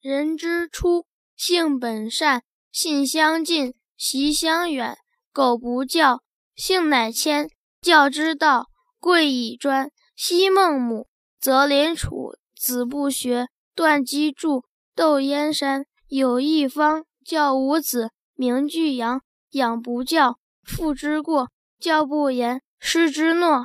人之初性本善性相近习相远苟不教性乃迁教之道贵以专昔孟母择邻处子不学断机杼窦燕山有义方教五子名俱扬养不教父之过教不严师之惰